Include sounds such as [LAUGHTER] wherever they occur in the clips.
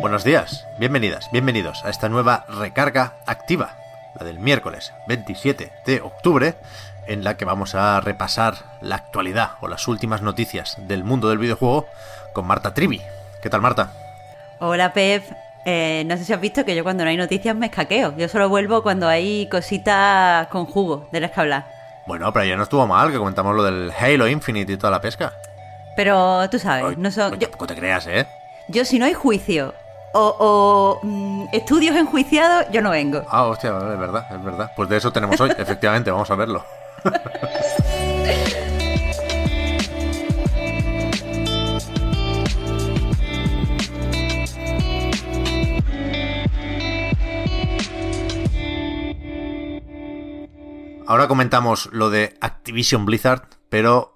Buenos días, bienvenidas, bienvenidos a esta nueva recarga activa, la del miércoles 27 de octubre, en la que vamos a repasar la actualidad o las últimas noticias del mundo del videojuego con Marta Trivi. ¿Qué tal, Marta? Hola, Pep. Eh, no sé si has visto que yo cuando no hay noticias me escaqueo. Yo solo vuelvo cuando hay cositas con jugo de las que hablar. Bueno, pero ya no estuvo mal que comentamos lo del Halo Infinite y toda la pesca. Pero tú sabes, no son. Yo, tampoco te creas, ¿eh? yo si no hay juicio o, o, mm, estudios enjuiciados, yo no vengo. Ah, hostia, es verdad, es verdad. Pues de eso tenemos hoy, [LAUGHS] efectivamente, vamos a verlo. Ahora comentamos lo de Activision Blizzard, pero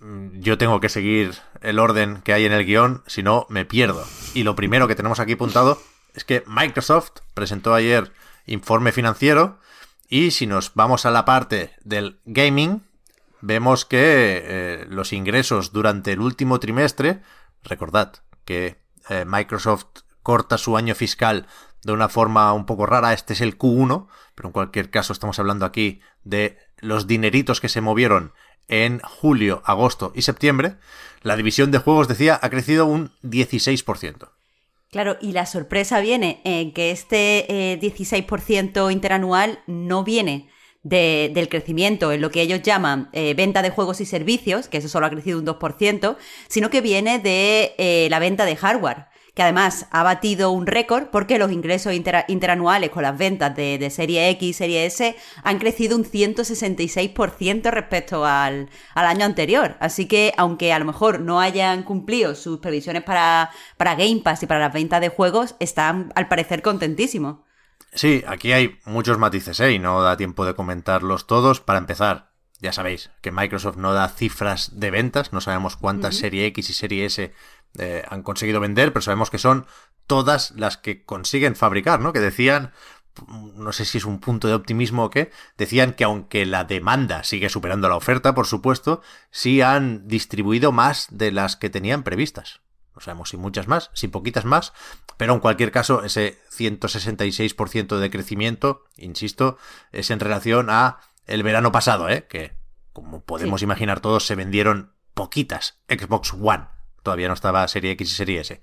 mm, yo tengo que seguir el orden que hay en el guion, si no me pierdo. Y lo primero que tenemos aquí apuntado es que Microsoft presentó ayer informe financiero y si nos vamos a la parte del gaming, vemos que eh, los ingresos durante el último trimestre, recordad que eh, Microsoft corta su año fiscal de una forma un poco rara, este es el Q1, pero en cualquier caso estamos hablando aquí de los dineritos que se movieron en julio, agosto y septiembre, la división de juegos, decía, ha crecido un 16%. Claro, y la sorpresa viene en que este eh, 16% interanual no viene de- del crecimiento en lo que ellos llaman eh, venta de juegos y servicios, que eso solo ha crecido un 2%, sino que viene de eh, la venta de hardware, que además ha batido un récord porque los ingresos intera- interanuales con las ventas de, de serie X y serie S han crecido un 166% respecto al, al año anterior. Así que, aunque a lo mejor no hayan cumplido sus previsiones para, para Game Pass y para las ventas de juegos, están al parecer contentísimos. Sí, aquí hay muchos matices, ¿eh? Y no da tiempo de comentarlos todos. Para empezar, ya sabéis que Microsoft no da cifras de ventas, no sabemos cuántas Serie X y Serie S eh, han conseguido vender, pero sabemos que son todas las que consiguen fabricar, ¿no? Que decían, no sé si es un punto de optimismo o qué, decían que aunque la demanda sigue superando la oferta, por supuesto, sí han distribuido más de las que tenían previstas. No sabemos si muchas más, si poquitas más, pero en cualquier caso, ese 166% de crecimiento, insisto, es en relación a el verano pasado, ¿eh? que como podemos Sí. imaginar todos, se vendieron poquitas Xbox One. Todavía no estaba Serie X y Serie S.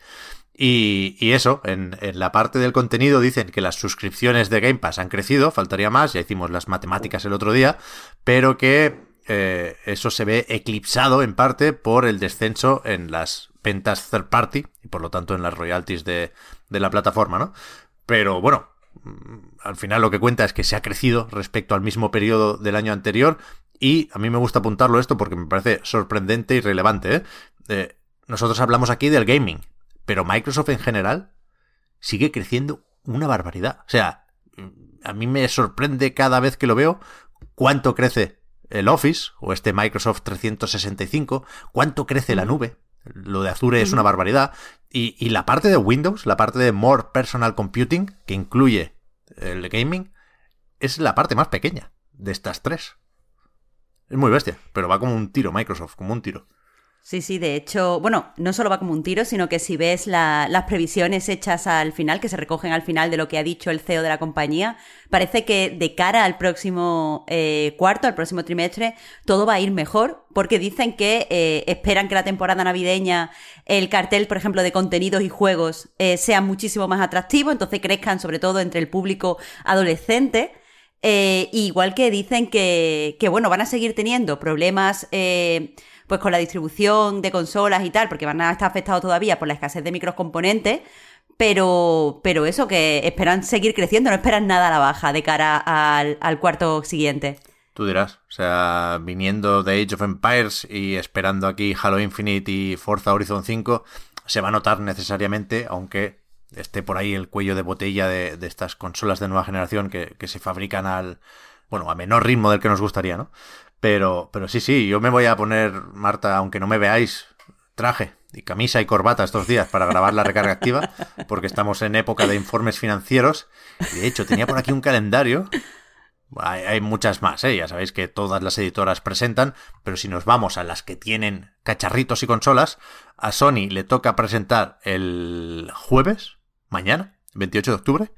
Y, y eso, en, en la parte del contenido dicen que las suscripciones de Game Pass han crecido, faltaría más, ya hicimos las matemáticas el otro día, pero que eh, eso se ve eclipsado en parte por el descenso en las ventas third party y por lo tanto en las royalties de, de la plataforma, ¿no? Pero bueno, al final lo que cuenta es que se ha crecido respecto al mismo periodo del año anterior y a mí me gusta apuntarlo esto porque me parece sorprendente y relevante. ¿eh? Eh, nosotros hablamos aquí del gaming, pero Microsoft en general sigue creciendo una barbaridad. O sea, a mí me sorprende cada vez que lo veo cuánto crece el Office o este Microsoft 365, cuánto crece la nube. Lo de Azure es una barbaridad. Y, y la parte de Windows, la parte de More Personal Computing, que incluye el gaming, es la parte más pequeña de estas tres. Es muy bestia, pero va como un tiro Microsoft, como un tiro. Sí, sí, de hecho, bueno, no solo va como un tiro, sino que si ves la- las previsiones hechas al final, que se recogen al final de lo que ha dicho el CEO de la compañía, parece que de cara al próximo eh, cuarto, al próximo trimestre, todo va a ir mejor, porque dicen que eh, esperan que la temporada navideña, el cartel, por ejemplo, de contenidos y juegos eh, sea muchísimo más atractivo, entonces crezcan sobre todo entre el público adolescente. Igual que dicen que, que, bueno, van a seguir teniendo problemas pues con la distribución de consolas y tal, porque van a estar afectados todavía por la escasez de microcomponentes, pero, pero eso, que esperan seguir creciendo, no esperan nada a la baja de cara al, al cuarto siguiente. Tú dirás, o sea, viniendo de Age of Empires y esperando aquí Halo Infinite y Forza Horizon 5, se va a notar necesariamente, aunque esté por ahí el cuello de botella de, estas consolas de nueva generación que, que, se fabrican al, bueno, a menor ritmo del que nos gustaría, ¿no? Pero, pero sí, sí, yo me voy a poner, Marta, aunque no me veáis, traje y camisa y corbata estos días para grabar la recarga activa, porque estamos en época de informes financieros. de hecho, tenía por aquí un calendario. Hay, muchas más, ¿eh? ya sabéis que todas las editoras presentan, pero si nos vamos a las que tienen cacharritos y consolas, a Sony le toca presentar el jueves, mañana, 28 de octubre,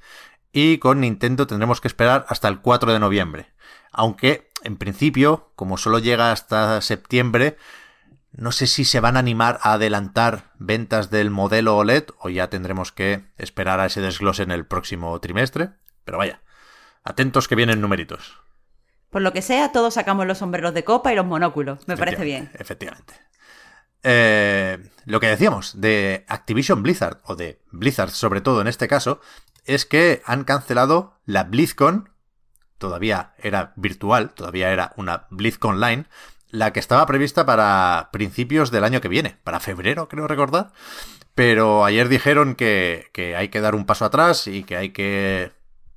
y con Nintendo tendremos que esperar hasta el 4 de noviembre. Aunque, en principio, como solo llega hasta septiembre, no sé si se van a animar a adelantar ventas del modelo OLED o ya tendremos que esperar a ese desglose en el próximo trimestre. Pero vaya, atentos que vienen numeritos. Por lo que sea, todos sacamos los sombreros de copa y los monóculos. Me parece bien. Efectivamente. Eh, lo que decíamos de Activision Blizzard, o de Blizzard sobre todo en este caso, es que han cancelado la BlizzCon. Todavía era virtual, todavía era una BlizzCon Line, la que estaba prevista para principios del año que viene, para febrero, creo recordar. Pero ayer dijeron que, que, hay que dar un paso atrás y que hay que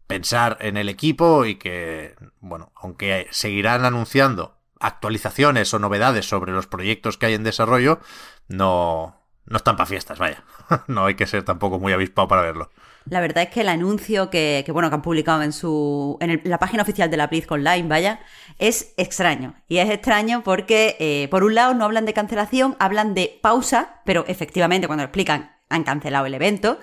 pensar en el equipo y que, bueno, aunque seguirán anunciando actualizaciones o novedades sobre los proyectos que hay en desarrollo, no, no están para fiestas, vaya. [LAUGHS] no hay que ser tampoco muy avispado para verlo. La verdad es que el anuncio que, bueno, que han publicado en su en la página oficial de la BlizzCon Online, vaya, es extraño. Y es extraño porque, eh, por un lado, no hablan de cancelación, hablan de pausa, pero efectivamente, cuando lo explican, han cancelado el evento.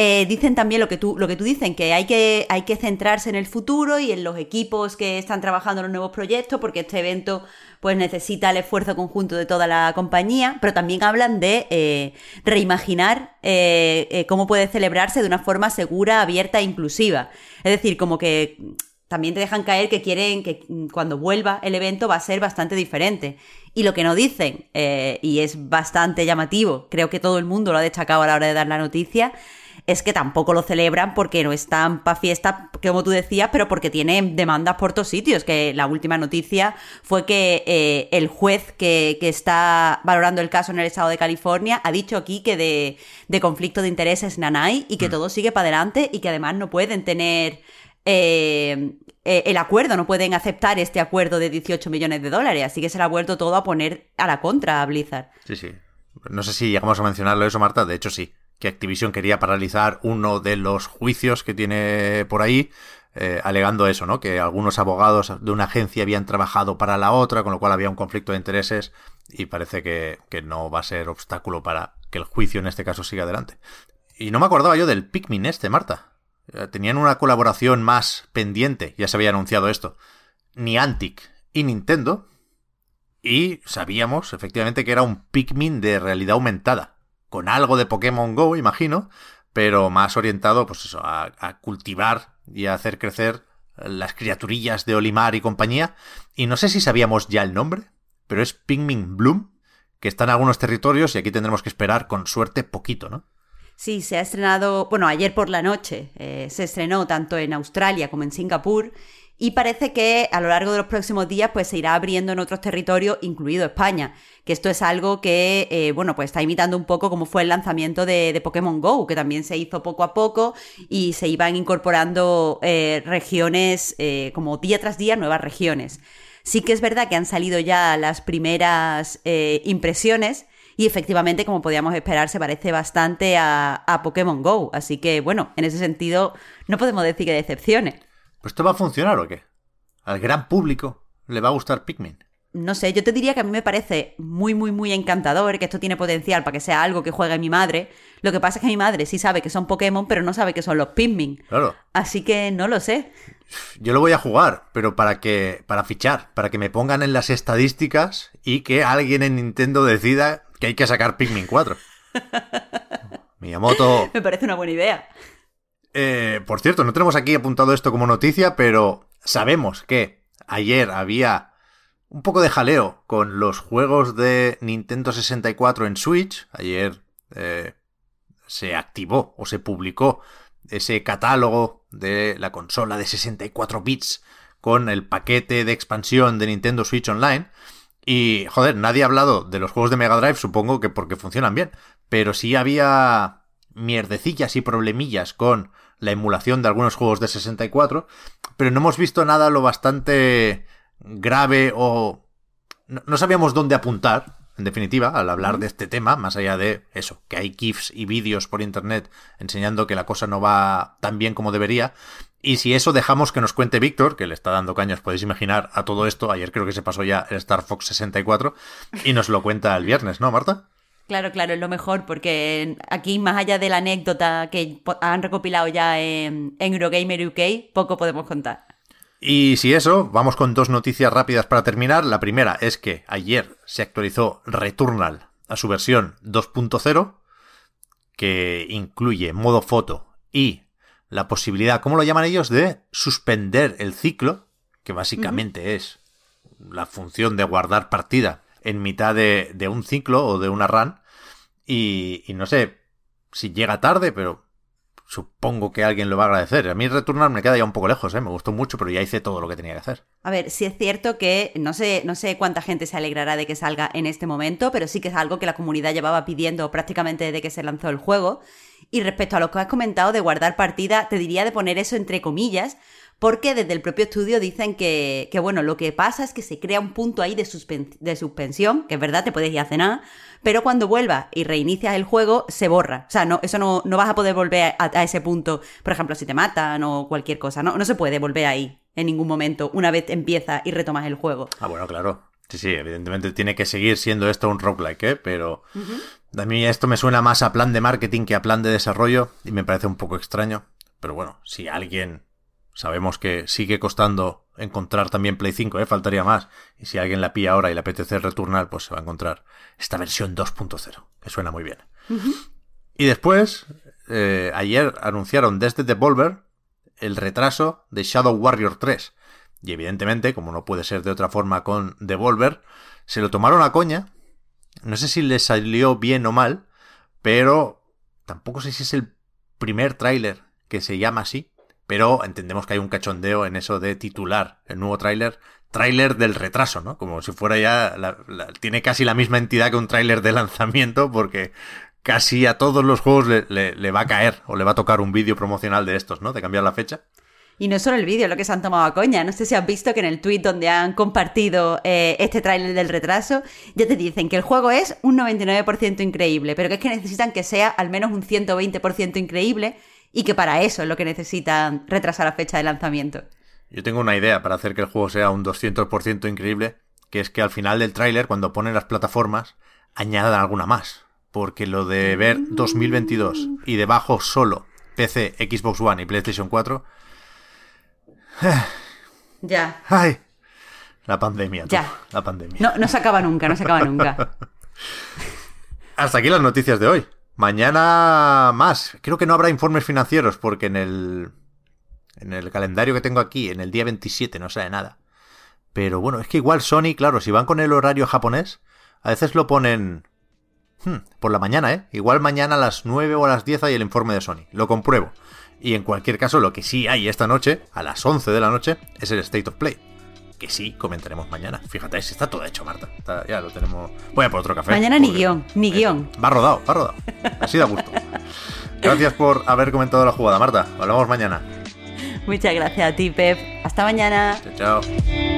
Eh, dicen también lo que tú, lo que tú dicen, que hay, que hay que centrarse en el futuro y en los equipos que están trabajando en los nuevos proyectos, porque este evento pues necesita el esfuerzo conjunto de toda la compañía, pero también hablan de eh, reimaginar eh, cómo puede celebrarse de una forma segura, abierta e inclusiva. Es decir, como que también te dejan caer que quieren que cuando vuelva el evento va a ser bastante diferente. Y lo que no dicen, y es bastante llamativo, creo que todo el mundo lo ha destacado a la hora de dar la noticia, es que tampoco lo celebran porque no están para fiesta, como tú decías, pero porque tienen demandas por todos sitios. Que la última noticia fue que eh, el juez que, está valorando el caso en el estado de California ha dicho aquí que de, conflicto de intereses nanay y que mm. todo sigue para adelante y que además no pueden tener eh, eh, el acuerdo, no pueden aceptar este acuerdo de 18 millones de dólares. Así que se le ha vuelto todo a poner a la contra a Blizzard. Sí, sí. No sé si llegamos a mencionarlo eso, Marta. De hecho, sí que Activision quería paralizar uno de los juicios que tiene por ahí, eh, alegando eso, ¿no? Que algunos abogados de una agencia habían trabajado para la otra, con lo cual había un conflicto de intereses y parece que, no va a ser obstáculo para que el juicio en este caso siga adelante. Y no me acordaba yo del Pikmin este, Marta. Eh, tenían una colaboración más pendiente, ya se había anunciado esto. Niantic y Nintendo. Y sabíamos, efectivamente, que era un Pikmin de realidad aumentada con algo de Pokémon Go, imagino, pero más orientado, pues eso, a, cultivar y a hacer crecer las criaturillas de Olimar y compañía. Y no sé si sabíamos ya el nombre, pero es Pingmin Bloom, que está en algunos territorios y aquí tendremos que esperar con suerte poquito, ¿no? Sí, se ha estrenado, bueno, ayer por la noche eh, se estrenó tanto en Australia como en Singapur y parece que a lo largo de los próximos días pues se irá abriendo en otros territorios, incluido España, que esto es algo que, eh, bueno, pues está imitando un poco como fue el lanzamiento de, Pokémon Go, que también se hizo poco a poco y se iban incorporando eh, regiones, eh, como día tras día, nuevas regiones. Sí que es verdad que han salido ya las primeras impresiones, y efectivamente, como podíamos esperar, se parece bastante a, a, Pokémon Go. Así que, bueno, en ese sentido, no podemos decir que decepcione. ¿Pues esto va a funcionar o qué? ¿Al gran público le va a gustar Pikmin? No sé, yo te diría que a mí me parece muy, muy, muy encantador, que esto tiene potencial para que sea algo que juegue mi madre. Lo que pasa es que mi madre sí sabe que son Pokémon, pero no sabe que son los Pikmin. Claro. Así que no lo sé. Yo lo voy a jugar, pero para que. para fichar, para que me pongan en las estadísticas y que alguien en Nintendo decida que hay que sacar Pikmin 4. [LAUGHS] Miyamoto. me parece una buena idea. Eh, por cierto, no tenemos aquí apuntado esto como noticia, pero sabemos que ayer había un poco de jaleo con los juegos de Nintendo 64 en Switch. Ayer eh, se activó o se publicó ese catálogo de la consola de 64 bits con el paquete de expansión de Nintendo Switch Online. Y, joder, nadie ha hablado de los juegos de Mega Drive, supongo que porque funcionan bien. Pero sí había mierdecillas y problemillas con la emulación de algunos juegos de 64. Pero no hemos visto nada lo bastante grave o... No, sabíamos dónde apuntar, en definitiva, al hablar de este tema, más allá de eso, que hay GIFs y vídeos por internet enseñando que la cosa no va tan bien como debería. Y si eso dejamos que nos cuente Víctor, que le está dando caños, podéis imaginar, a todo esto, ayer creo que se pasó ya el Star Fox 64, y nos lo cuenta el viernes, ¿no, Marta? Claro, claro, es lo mejor, porque aquí, más allá de la anécdota que han recopilado ya en, Eurogamer UK, poco podemos contar. Y si eso, vamos con dos noticias rápidas para terminar. La primera es que ayer se actualizó Returnal a su versión 2.0, que incluye modo foto y la posibilidad, ¿cómo lo llaman ellos?, de suspender el ciclo, que básicamente es la función de guardar partida en mitad de, un ciclo o de una run. Y, no sé si llega tarde, pero supongo que alguien lo va a agradecer. A mí retornar me queda ya un poco lejos, ¿eh? me gustó mucho, pero ya hice todo lo que tenía que hacer. A ver, sí es cierto que no sé, no sé cuánta gente se alegrará de que salga en este momento, pero sí que es algo que la comunidad llevaba pidiendo prácticamente desde que se lanzó el juego. Y respecto a lo que has comentado de guardar partida, te diría de poner eso entre comillas, porque desde el propio estudio dicen que, bueno, lo que pasa es que se crea un punto ahí de, suspensión, que es verdad, te puedes ir a cenar, pero cuando vuelvas y reinicias el juego, se borra. O sea, no, eso no, no vas a poder volver a, ese punto, por ejemplo, si te matan o cualquier cosa, no, no se puede volver ahí en ningún momento una vez empieza y retomas el juego. Ah, bueno, claro. Sí, sí, evidentemente tiene que seguir siendo esto un roguelike, ¿eh? Pero a mí esto me suena más a plan de marketing que a plan de desarrollo y me parece un poco extraño. Pero bueno, si alguien Sabemos que sigue costando encontrar también Play 5, ¿eh? faltaría más. Y si alguien la pilla ahora y le apetece retornar, pues se va a encontrar esta versión 2.0, que suena muy bien. Y después, eh, ayer anunciaron desde Devolver el retraso de Shadow Warrior 3. Y evidentemente, como no puede ser de otra forma con Devolver, se lo tomaron a coña. No sé si le salió bien o mal, pero tampoco sé si es el primer tráiler que se llama así pero entendemos que hay un cachondeo en eso de titular el nuevo tráiler, tráiler del retraso, ¿no? Como si fuera ya, tiene casi la misma entidad que un tráiler de lanzamiento, porque casi a todos los juegos le, va a caer o le va a tocar un vídeo promocional de estos, ¿no? De cambiar la fecha. Y no solo el vídeo, lo que se han tomado a coña. No sé si has visto que en el tweet donde han compartido eh, este tráiler del retraso, ya te dicen que el juego es un 99% increíble, pero que es que necesitan que sea al menos un 120% increíble y que para eso es lo que necesitan retrasar la fecha de lanzamiento. Yo tengo una idea para hacer que el juego sea un 200% increíble, que es que al final del tráiler, cuando ponen las plataformas, añadan alguna más. Porque lo de ver 2022 y debajo solo PC, Xbox One y PlayStation 4... [SIGHS] ya. ¡Ay! La pandemia. Ya. La pandemia. No, no se acaba nunca, no se acaba nunca. [LAUGHS] Hasta aquí las noticias de hoy. Mañana más. Creo que no habrá informes financieros porque en el en el calendario que tengo aquí, en el día 27, no sale nada. Pero bueno, es que igual Sony, claro, si van con el horario japonés, a veces lo ponen hmm, por la mañana, ¿eh? Igual mañana a las 9 o a las 10 hay el informe de Sony. Lo compruebo. Y en cualquier caso, lo que sí hay esta noche, a las 11 de la noche, es el State of Play que sí comentaremos mañana. Fíjate, está todo hecho, Marta. ya lo tenemos. Voy a por otro café. Mañana ni guion, ni guion. Va rodado, va rodado. Así da gusto. [LAUGHS] Gracias por haber comentado la jugada, Marta. Hablamos mañana. Muchas gracias a ti, Pep. Hasta mañana. Chao, chao.